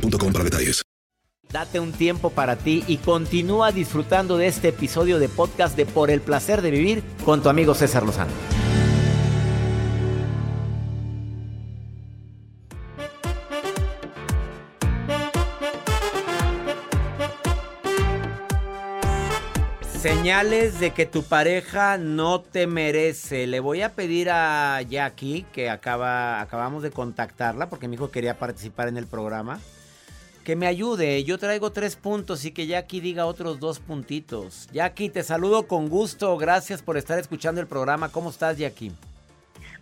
boostmobile.com para detalles. Date un tiempo para ti y continúa disfrutando de este episodio de podcast de Por el placer de vivir con tu amigo César Lozano. Señales de que tu pareja no te merece. Le voy a pedir a Jackie, que acaba, acabamos de contactarla porque mi hijo quería participar en el programa, que me ayude. Yo traigo tres puntos y que Jackie diga otros dos puntitos. Jackie, te saludo con gusto. Gracias por estar escuchando el programa. ¿Cómo estás, Jackie?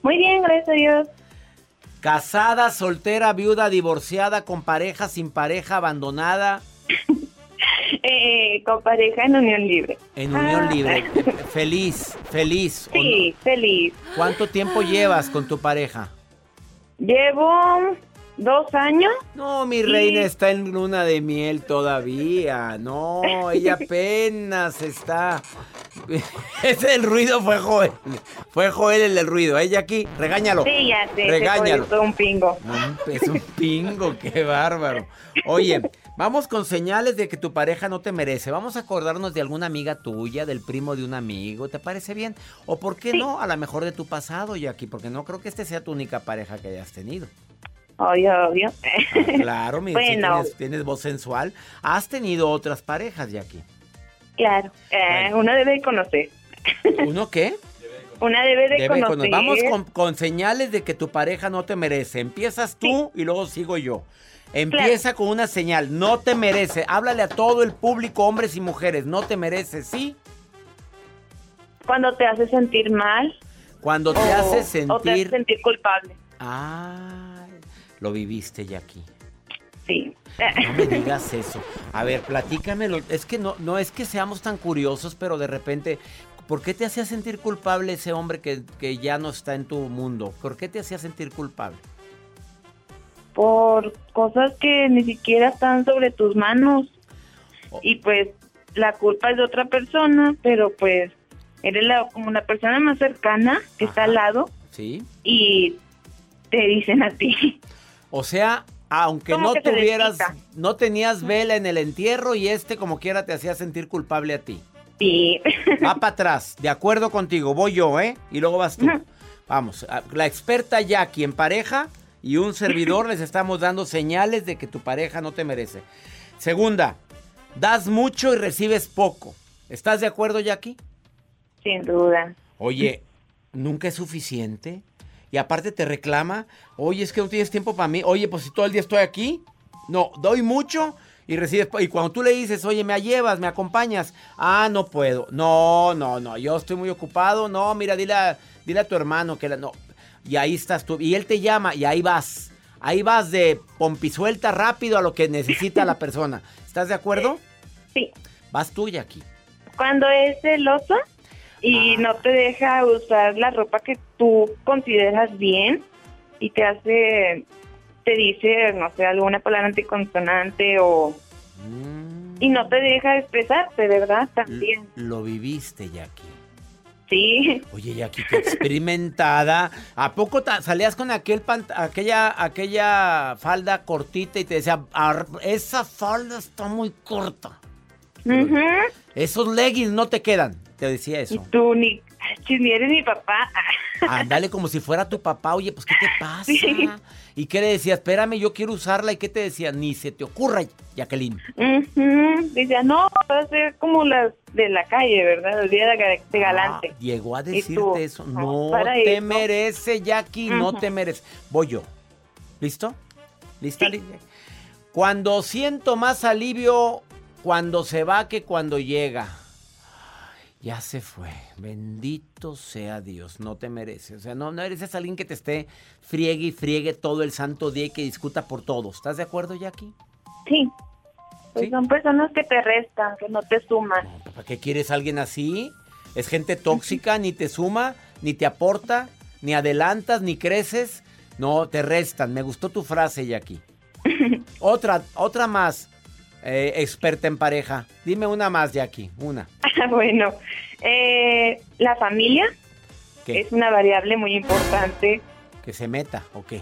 Muy bien, gracias a Dios. Casada, soltera, viuda, divorciada, con pareja, sin pareja, abandonada. Eh, con pareja en unión libre. En unión Ah. libre. Feliz, feliz. ¿o Sí, feliz. ¿Cuánto tiempo llevas con tu pareja? Llevo dos años. No, mi reina está en luna de miel todavía. No, ella apenas está. Ese el ruido fue Joel. Fue Joel el del ruido. Ella aquí, regáñalo. Sí, ya sé. Regáñalo. Todo un pingo. Es un pingo, qué bárbaro. Oye, vamos con señales de que tu pareja no te merece. Vamos a acordarnos de alguna amiga tuya, del primo de un amigo. ¿Te parece bien? O por qué no, a lo mejor de tu pasado, Jackie, porque no creo que este sea tu única pareja que hayas tenido. Obvio, obvio. Claro, mira, si Bueno. tienes, tienes voz sensual. ¿Has tenido otras parejas, Jackie? claro. Eh, Una debe conocer. ¿Uno qué? Una debe de Debe conocer. cono- Vamos con, con señales de que tu pareja no te merece. Empiezas tú y luego sigo yo. Empieza con una señal, no te merece. Háblale a todo el público, hombres y mujeres, no te merece, ¿sí? Cuando te hace sentir mal. Cuando te o- hace O te hace sentir... sentir culpable. Ay, lo viviste, Jackie. Sí. No me digas eso. A ver, platícamelo. Es que no, no es que seamos tan curiosos, pero de repente, ¿por qué te hacía sentir culpable ese hombre que, que ya no está en tu mundo? ¿Por qué te hacía sentir culpable? Por cosas que ni siquiera están sobre tus manos. Oh. Y pues la culpa es de otra persona, pero pues eres la, como la persona más cercana que está al lado ¿Sí? y te dicen a ti. O sea, aunque no tuvieras, no tenías vela en el entierro y este como quiera te hacía sentir culpable a ti. Sí. Va para atrás, de acuerdo contigo, voy yo, ¿eh? Y luego vas tú. Vamos, la experta Jackie en pareja y un servidor les estamos dando señales de que tu pareja no te merece. Segunda, das mucho y recibes poco. ¿Estás de acuerdo, Jackie? Sin duda. Oye, nunca es suficiente. Y aparte te reclama, oye, es que no tienes tiempo para mí. Oye, pues si todo el día estoy aquí. No, doy mucho y recibes. Y cuando tú le dices, oye, me llevas, me acompañas. Ah, no puedo. No, no, no, yo estoy muy ocupado. No, mira, dile a, dile a tu hermano que la. No. Y ahí estás tú. Y él te llama y ahí vas. Ahí vas de pompisuelta rápido a lo que necesita la persona. ¿Estás de acuerdo? Sí. Vas tú, Jackie. Cuando es celoso y Ah. no te deja usar la ropa que tú consideras bien y te hace, te dice, no sé, alguna palabra anticonsonante o... Mm. Y no te deja expresarte, ¿verdad? También. Lo viviste, Jackie. Sí. Oye, Jackie, qué experimentada. ¿A poco salías con aquel aquella, aquella falda cortita y te decía, "Ar- esa falda está muy corta? Ujú. Esos leggings no te quedan. Te decía Y eso. tú ni, si ni eres mi papá. Ándale como si fuera tu papá. Oye, pues ¿qué te pasa? Sí. ¿Y qué le decía? Espérame, yo quiero usarla. ¿Y qué te decía? Ni se te ocurra, Jacqueline. Ujú. Decía, no, va a ser como las de la calle, ¿verdad? El día de, de galante. Ah, llegó a ¿Y decirte eso. No, te eso. merece, Jackie, no te merece. Voy yo. ¿Listo? ¿Lista? Sí. Cuando siento más alivio cuando se va que cuando llega. Ya se fue. Bendito sea Dios. No te merece. O sea, no, no eres alguien que te esté friegue y friegue todo el santo día y que discuta por todo. ¿Estás de acuerdo, Jackie? Sí. Pues Sí. son personas que te restan, que no te suman. No, ¿Para qué quieres a alguien así? Es gente tóxica, ni te suma, ni te aporta, ni adelantas, ni creces. No, te restan. Me gustó tu frase, Jackie. otra, otra más, eh, experta en pareja. Dime una más, Jackie, una. bueno, eh, la familia ¿Qué? es una variable muy importante. ¿Que se meta o qué?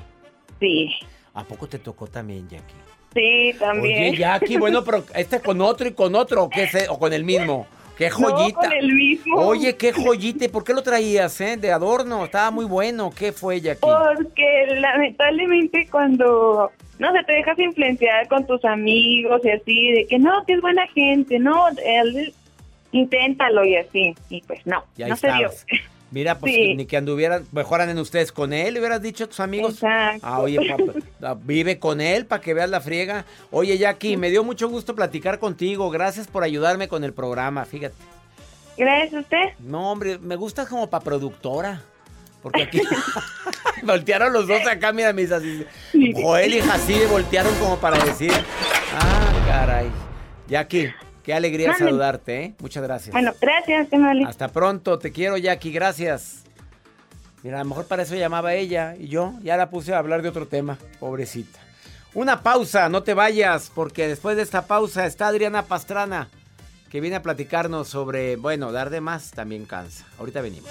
Sí, ¿A poco te tocó también, Jackie? sí, también. Oye, Jackie, bueno, pero este con otro y con otro, ¿o, qué se- o con el mismo? ¡Qué No, joyita! con el mismo. Oye, qué joyita. ¿Y ¿Por qué lo traías, eh? De adorno. Estaba muy bueno. ¿Qué fue, Jackie? Porque lamentablemente cuando, no sé, te dejas influenciar con tus amigos y así, de que no, que es buena gente, no, él, inténtalo y así. Y pues no, Y no se dio. estabas. Mira, pues Sí. ni que anduvieran, mejoran en ustedes con él, le hubieras dicho a tus amigos. Exacto. Ah, oye, papá, ah, vive con él para que veas la friega. Oye, Jackie, me dio mucho gusto platicar contigo. Gracias por ayudarme con el programa, fíjate. Gracias a usted. No, hombre, me gusta como para productora. Porque aquí voltearon los dos acá, mira, mis así. Joel y Jacibe voltearon como para decir. Ah, caray. Jackie, qué alegría saludarte, ¿eh? Muchas gracias. Bueno, gracias, Emily. Hasta pronto, te quiero Jackie, gracias. Mira, a lo mejor para eso llamaba ella y yo ya la puse a hablar de otro tema, pobrecita. Una pausa, no te vayas, porque después de esta pausa está Adriana Pastrana, que viene a platicarnos sobre, bueno, dar de más también cansa. Ahorita venimos.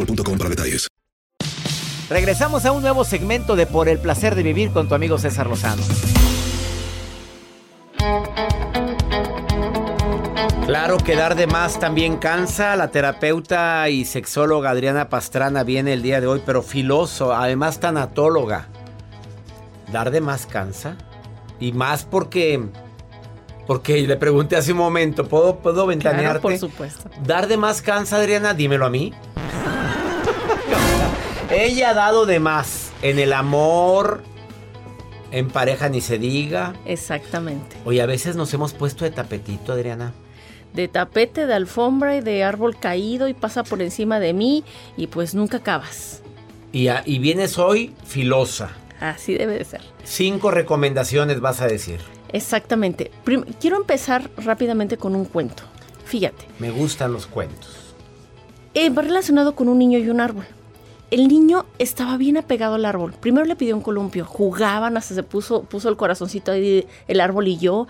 boostmobile.com para detalles. Regresamos a un nuevo segmento de Por el placer de vivir con tu amigo César Lozano. Claro que dar de más también cansa. La terapeuta y sexóloga Adriana Pastrana viene el día de hoy, pero filoso, además tanatóloga. ¿Dar de más cansa? Y más porque... Porque le pregunté hace un momento, ¿puedo, puedo ventanearte? Claro, por supuesto. ¿Dar de más cansa, Adriana? Dímelo a mí. Ella ha dado de más en el amor, en pareja ni se diga. Exactamente. Oye, a veces nos hemos puesto de tapetito, Adriana. De tapete, de alfombra y de árbol caído y pasa por encima de mí y pues nunca acabas. Y, a- y vienes hoy filosa. Así debe de ser. Cinco recomendaciones vas a decir. Exactamente. Prim- quiero empezar rápidamente con un cuento. Fíjate, Me gustan los cuentos. eh, va relacionado con un niño y un árbol. El niño estaba bien apegado al árbol. Primero le pidió un columpio, jugaban, hasta se puso, puso el corazoncito ahí, el árbol y yo.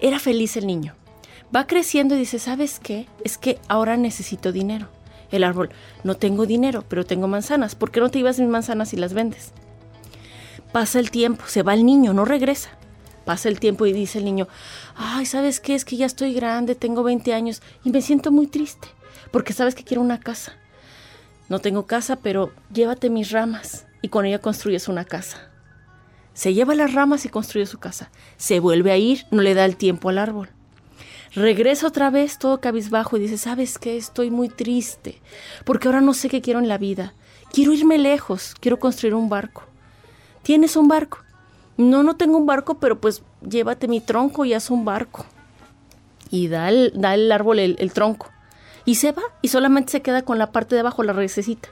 Era feliz el niño. Va creciendo y dice, ¿sabes qué? Es que ahora necesito dinero. El árbol, no tengo dinero, pero tengo manzanas. ¿Por qué no te llevas mis manzanas y las vendes? Pasa el tiempo, se va el niño, no regresa. Pasa el tiempo y dice el niño, ay, ¿sabes qué? Es que ya estoy grande, tengo 20 años y me siento muy triste, porque sabes que quiero una casa. No tengo casa, pero llévate mis ramas y con ella construyes una casa. Se lleva las ramas y construye su casa. Se vuelve a ir, no le da el tiempo al árbol. Regresa otra vez todo cabizbajo y dice, ¿sabes qué? Estoy muy triste, porque ahora no sé qué quiero en la vida. Quiero irme lejos, quiero construir un barco. ¿Tienes un barco? No, no tengo un barco, pero pues llévate mi tronco y haz un barco. Y da el, da el árbol el, el tronco. Y se va, y solamente se queda con la parte de abajo, la raicecita.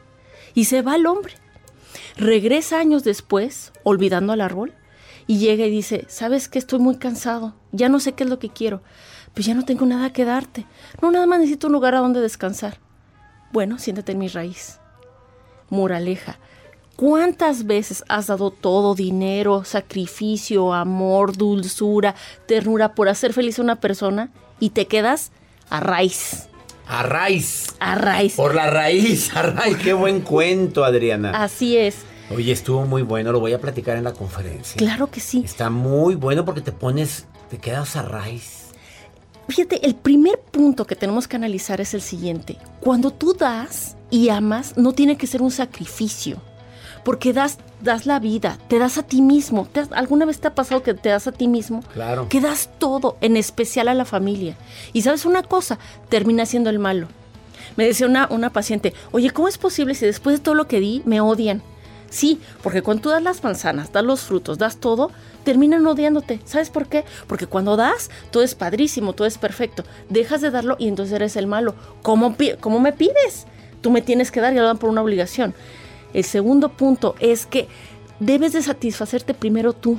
Y se va el hombre. Regresa años después, olvidando al árbol, y llega y dice, ¿sabes qué? Estoy muy cansado, ya no sé qué es lo que quiero, pues ya no tengo nada que darte. No, nada más necesito un lugar a donde descansar. Bueno, siéntate en mi raíz. Moraleja, ¿cuántas veces has dado todo, dinero, sacrificio, amor, dulzura, ternura por hacer feliz a una persona y te quedas a raíz? A raíz. A raíz. Por la raíz, a raíz. Qué buen cuento, Adriana. Así es. Oye, estuvo muy bueno, lo voy a platicar en la conferencia. Claro que sí. Está muy bueno porque te pones, te quedas a raíz. Fíjate, el primer punto que tenemos que analizar es el siguiente. Cuando tú das y amas, no tiene que ser un sacrificio. Porque das, das la vida, te das a ti mismo. ¿Te has- ¿Alguna vez te ha pasado que te das a ti mismo? Claro. Que das todo, en especial a la familia. Y sabes una cosa, termina siendo el malo. Me decía una, una paciente, oye, ¿cómo es posible si después de todo lo que di me odian? Sí, porque cuando tú das las manzanas, das los frutos, das todo, terminan odiándote. ¿Sabes por qué? Porque cuando das, todo es padrísimo, todo es perfecto. Dejas de darlo y entonces eres el malo. ¿Cómo, cómo me pides? Tú me tienes que dar y lo dan por una obligación. El segundo punto es que debes de satisfacerte primero tú,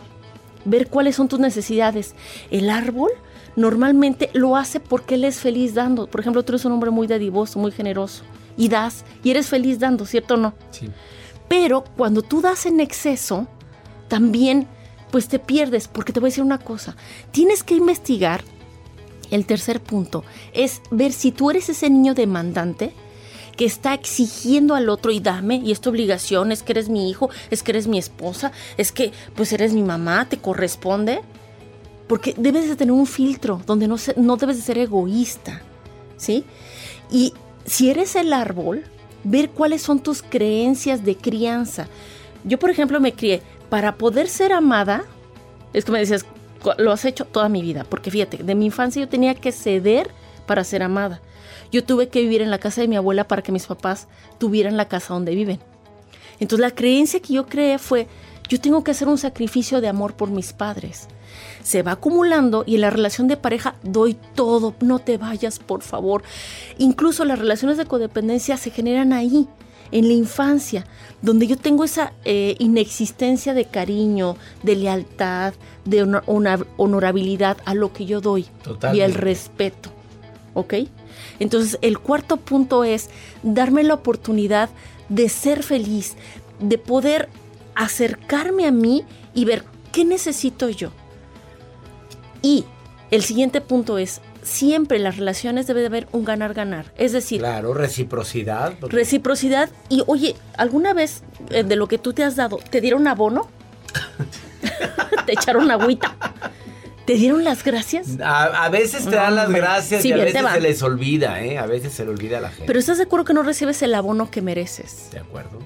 ver cuáles son tus necesidades. El árbol normalmente lo hace porque él es feliz dando. Por ejemplo, tú eres un hombre muy dadivoso, muy generoso y das y eres feliz dando, ¿cierto o no? Sí. Pero cuando tú das en exceso, también pues te pierdes, porque te voy a decir una cosa, tienes que investigar, el tercer punto, es ver si tú eres ese niño demandante que está exigiendo al otro y dame, y es tu obligación, es que eres mi hijo, es que eres mi esposa, es que pues eres mi mamá, te corresponde. Porque debes de tener un filtro donde no, se- no debes de ser egoísta, ¿sí? Y si eres el árbol, ver cuáles son tus creencias de crianza. Yo, por ejemplo, me crié para poder ser amada. Es que me decías, "Cu- lo has hecho toda mi vida. Porque fíjate, de mi infancia yo tenía que ceder para ser amada. Yo tuve que vivir en la casa de mi abuela para que mis papás tuvieran la casa donde viven. Entonces la creencia que yo creé fue, yo tengo que hacer un sacrificio de amor por mis padres. Se va acumulando y en la relación de pareja doy todo, no te vayas, por favor. Incluso las relaciones de codependencia se generan ahí, en la infancia, donde yo tengo esa eh, inexistencia de cariño, de lealtad, de honor- honor- honorabilidad a lo que yo doy y el respeto. ¿Ok? Entonces, el cuarto punto es darme la oportunidad de ser feliz, de poder acercarme a mí y ver qué necesito yo. Y el siguiente punto es, siempre en las relaciones debe de haber un ganar-ganar. Es decir, Claro, reciprocidad. porque- reciprocidad y, oye, ¿alguna vez eh, de lo que tú te has dado, te dieron abono? ¿Te echaron agüita? ¿Te dieron las gracias? A, a veces te dan las gracias sí, y a veces se les olvida, ¿eh? A veces se le olvida a la gente. Pero ¿estás de acuerdo que no recibes el abono que mereces? ¿De acuerdo?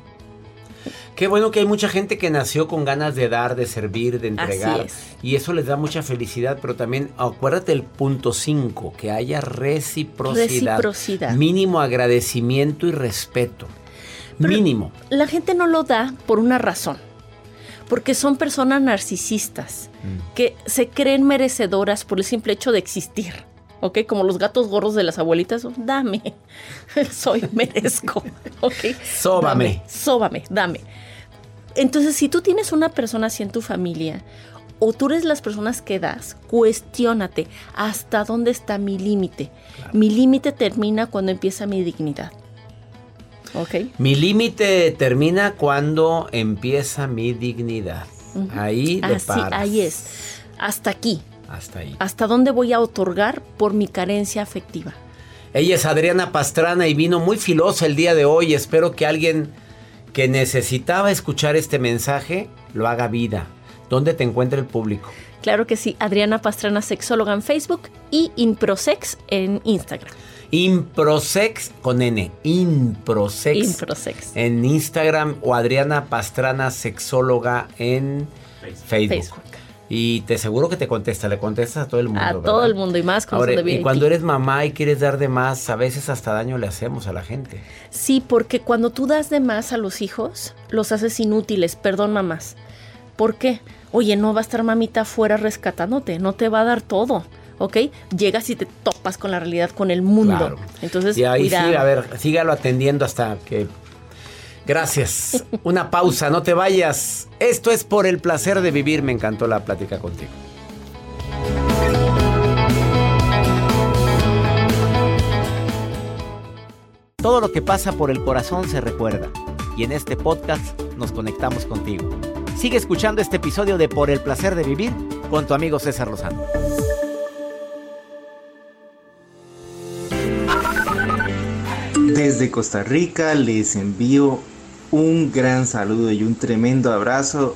Qué bueno que hay mucha gente que nació con ganas de dar, de servir, de entregar. es. Y eso les da mucha felicidad, pero también acuérdate el punto 5, que haya reciprocidad. Reciprocidad. Mínimo agradecimiento y respeto. Pero- Mínimo. La gente no lo da por una razón. Porque son personas narcisistas Mm. que se creen merecedoras por el simple hecho de existir. ¿Ok? Como los gatos gordos de las abuelitas. Dame. Soy, merezco. ¿Ok? Sóbame. Dame, sóbame, dame. Entonces, si tú tienes una persona así en tu familia, o tú eres las personas que das, cuestiónate hasta dónde está mi límite. Mi límite termina cuando empieza mi dignidad. ¿Ok? Mi límite termina cuando empieza mi dignidad. Ahí Así, paras. ahí es. Hasta aquí. Hasta ahí. Hasta dónde voy a otorgar por mi carencia afectiva. Ella es Adriana Pastrana y vino muy filosa el día de hoy. Espero que alguien que necesitaba escuchar este mensaje lo haga vida. ¿Dónde te encuentra el público? Claro que sí, Adriana Pastrana, sexóloga en Facebook y Improsex en Instagram. Improsex con N. Improsex. Improsex. En Instagram o Adriana Pastrana Sexóloga en Facebook. Facebook. Y te aseguro que te contesta, le contestas a todo el mundo. A ¿verdad? todo el mundo y más con Ahora, y cuando eres mamá y quieres dar de más, a veces hasta daño le hacemos a la gente. Sí, porque cuando tú das de más a los hijos, los haces inútiles, perdón mamás. ¿Por qué? Oye, no va a estar mamita afuera rescatándote, no te va a dar todo, ¿ok? Llegas y te topas con la realidad, con el mundo. Claro. Entonces, Y ahí cuidado. sí, a ver, sígalo atendiendo hasta que... Gracias. Una pausa, no te vayas. Esto es por el placer de vivir. Me encantó la plática contigo. Todo lo que pasa por el corazón se recuerda. Y en este podcast nos conectamos contigo. Sigue escuchando este episodio de Por el placer de vivir con tu amigo César Lozano. Desde Costa Rica les envío un gran saludo y un tremendo abrazo.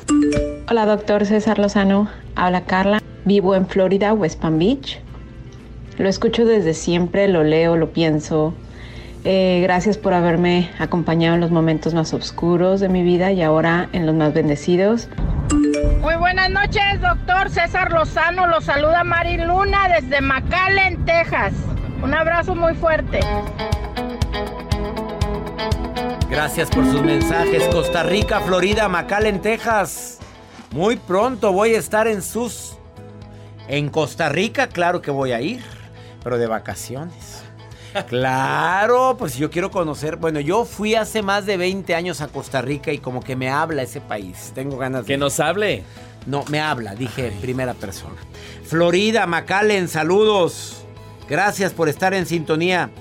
Hola, doctor César Lozano. Habla Carla. Vivo en Florida, West Palm Beach. Lo escucho desde siempre, lo leo, lo pienso. Eh, gracias por haberme acompañado en los momentos más oscuros de mi vida y ahora en los más bendecidos. Muy buenas noches, doctor César Lozano. Lo saluda Mari Luna desde McAllen, Texas. Un abrazo muy fuerte. Gracias por sus mensajes. Costa Rica, Florida, McAllen, Texas. Muy pronto voy a estar en sus. En Costa Rica, claro que voy a ir, pero de vacaciones. Claro, pues yo quiero conocer. Bueno, yo fui hace más de 20 años a Costa Rica y como que me habla ese país. Tengo ganas de. Que nos hable. No, me habla, dije en primera persona. Florida, McAllen, saludos. Gracias por estar en sintonía.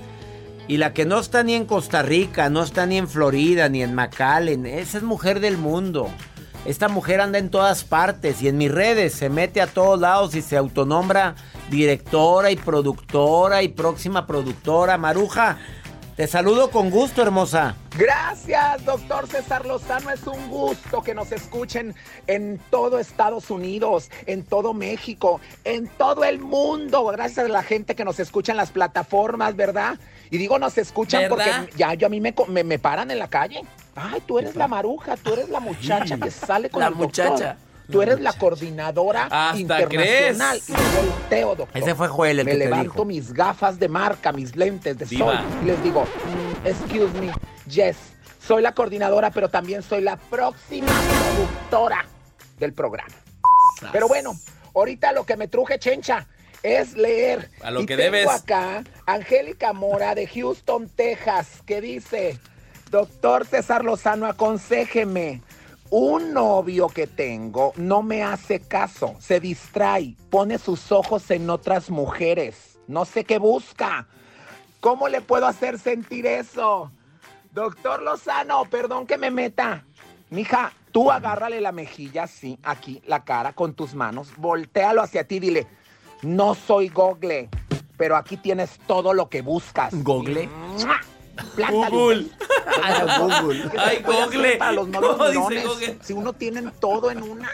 Y la que no está ni en Costa Rica, no está ni en Florida, ni en McAllen, esa es mujer del mundo. Esta mujer anda en todas partes y en mis redes se mete a todos lados y se autonombra directora y productora y próxima productora. Maruja, te saludo con gusto, hermosa. Gracias, doctor César Lozano. Es un gusto que nos escuchen en todo Estados Unidos, en todo México, en todo el mundo. Gracias a la gente que nos escucha en las plataformas, ¿verdad? Y digo, nos escuchan ¿Verdad? porque ya yo a mí me, me, me paran en la calle. Ay, tú eres la maruja, tú eres la muchacha que sale con La el doctor. Tú eres la coordinadora Hasta internacional. crees. Y volteo, doctor. Ese fue Joel el me que te levanto dijo. mis gafas de marca, mis lentes de Diva. sol y les digo, "Mm, excuse me, yes, soy la coordinadora, pero también soy la próxima productora del programa. Pero bueno, ahorita lo que me truje, chencha, es leer. A lo Y que tengo debes. acá Angélica Mora de Houston, Texas, que dice, doctor César Lozano, aconséjeme. Un novio que tengo no me hace caso, se distrae, pone sus ojos en otras mujeres, no sé qué busca. ¿Cómo le puedo hacer sentir eso? Doctor Lozano, perdón que me meta. Mija, tú agárrale la mejilla así, aquí, la cara, con tus manos, voltealo hacia ti, dile, no soy Google, pero aquí tienes todo lo que buscas. ¿Google? ¡Mua! Google. Ay, Google. ¿Qué se Ay, Google. Para los ¿Cómo dice? Google? Si uno tiene todo en una.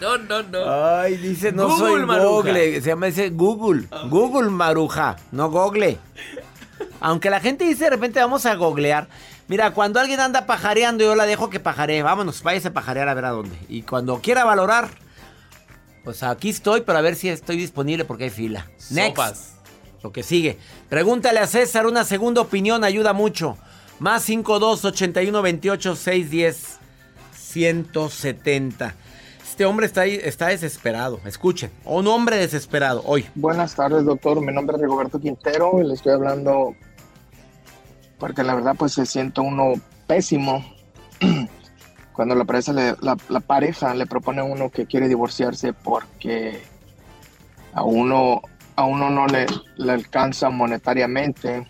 No, no, no. Ay, dice, no Google, soy Maruja. Google. Se llama dice Google. Google, Maruja, no Google. Aunque la gente dice de repente vamos a googlear. Mira, cuando alguien anda pajareando, yo la dejo que pajaree. Vámonos, váyase a pajarear a ver a dónde. Y cuando quiera valorar, pues aquí estoy, pero a ver si estoy disponible porque hay fila. Next. Sopas. Lo que sigue. Pregúntale a César, una segunda opinión ayuda mucho. Más 52 81 28 610 170. Este hombre está está desesperado. Escuchen. Un hombre desesperado hoy. Buenas tardes, doctor. Mi nombre es Rigoberto Quintero y le estoy hablando porque la verdad pues se siente uno pésimo cuando la pareja, le, la, la pareja le propone a uno que quiere divorciarse porque a uno, a uno no le, le alcanza monetariamente.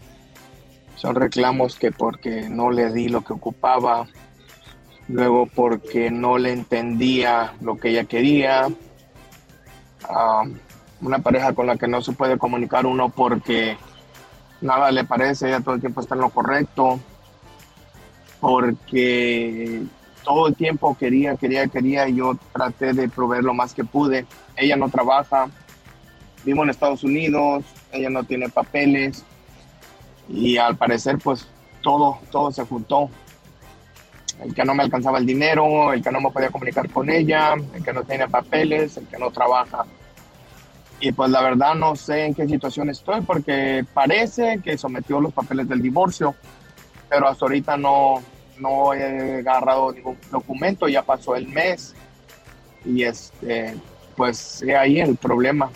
Son reclamos que porque no le di lo que ocupaba, luego porque no le entendía lo que ella quería. Ah, una pareja con la que no se puede comunicar uno porque nada le parece, ella todo el tiempo está en lo correcto, porque todo el tiempo quería, quería, quería, y yo traté de proveer lo más que pude. Ella no trabaja, vivo en Estados Unidos, ella no tiene papeles, y al parecer pues todo, todo se juntó. el que no me alcanzaba el dinero, el que no me podía comunicar con ella, el que no tiene papeles, el que no trabaja. Y pues la verdad no sé en qué situación estoy porque parece que sometió los papeles del divorcio, pero hasta ahorita no, no he agarrado ningún documento, ya pasó el mes y este, pues ahí el problema.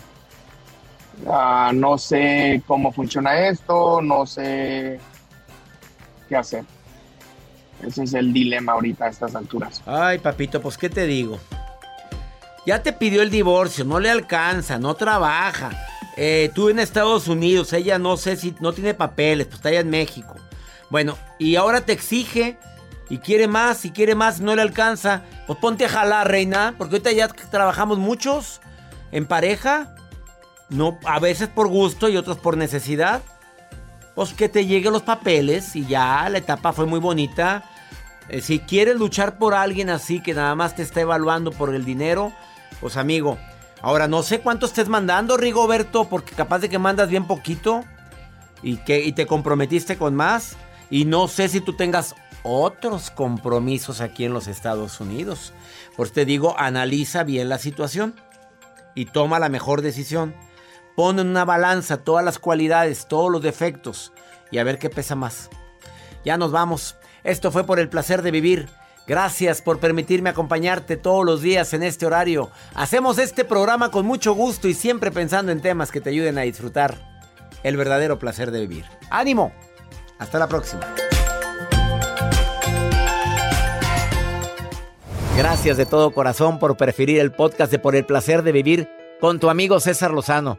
Ah, no sé cómo funciona esto, no sé qué hacer. Ese es el dilema ahorita a estas alturas. Ay, papito, pues ¿qué te digo? Ya te pidió el divorcio, no le alcanza, no trabaja. Eh, tú en Estados Unidos, ella no sé si no tiene papeles, pues está allá en México. Bueno, y ahora te exige y quiere más, y quiere más, no le alcanza. Pues ponte a jalar, reina, porque ahorita ya trabajamos muchos en pareja. No, a veces por gusto y otros por necesidad. Pues que te lleguen los papeles y ya la etapa fue muy bonita. Eh, si quieres luchar por alguien así que nada más te está evaluando por el dinero, pues amigo. Ahora no sé cuánto estés mandando, Rigoberto, porque capaz de que mandas bien poquito y que y te comprometiste con más. Y no sé si tú tengas otros compromisos aquí en los Estados Unidos. Por te digo, analiza bien la situación y toma la mejor decisión. Pon en una balanza todas las cualidades, todos los defectos y a ver qué pesa más. Ya nos vamos. Esto fue por el placer de vivir. Gracias por permitirme acompañarte todos los días en este horario. Hacemos este programa con mucho gusto y siempre pensando en temas que te ayuden a disfrutar el verdadero placer de vivir. ¡Ánimo! Hasta la próxima. Gracias de todo corazón por preferir el podcast de Por el placer de vivir con tu amigo César Lozano.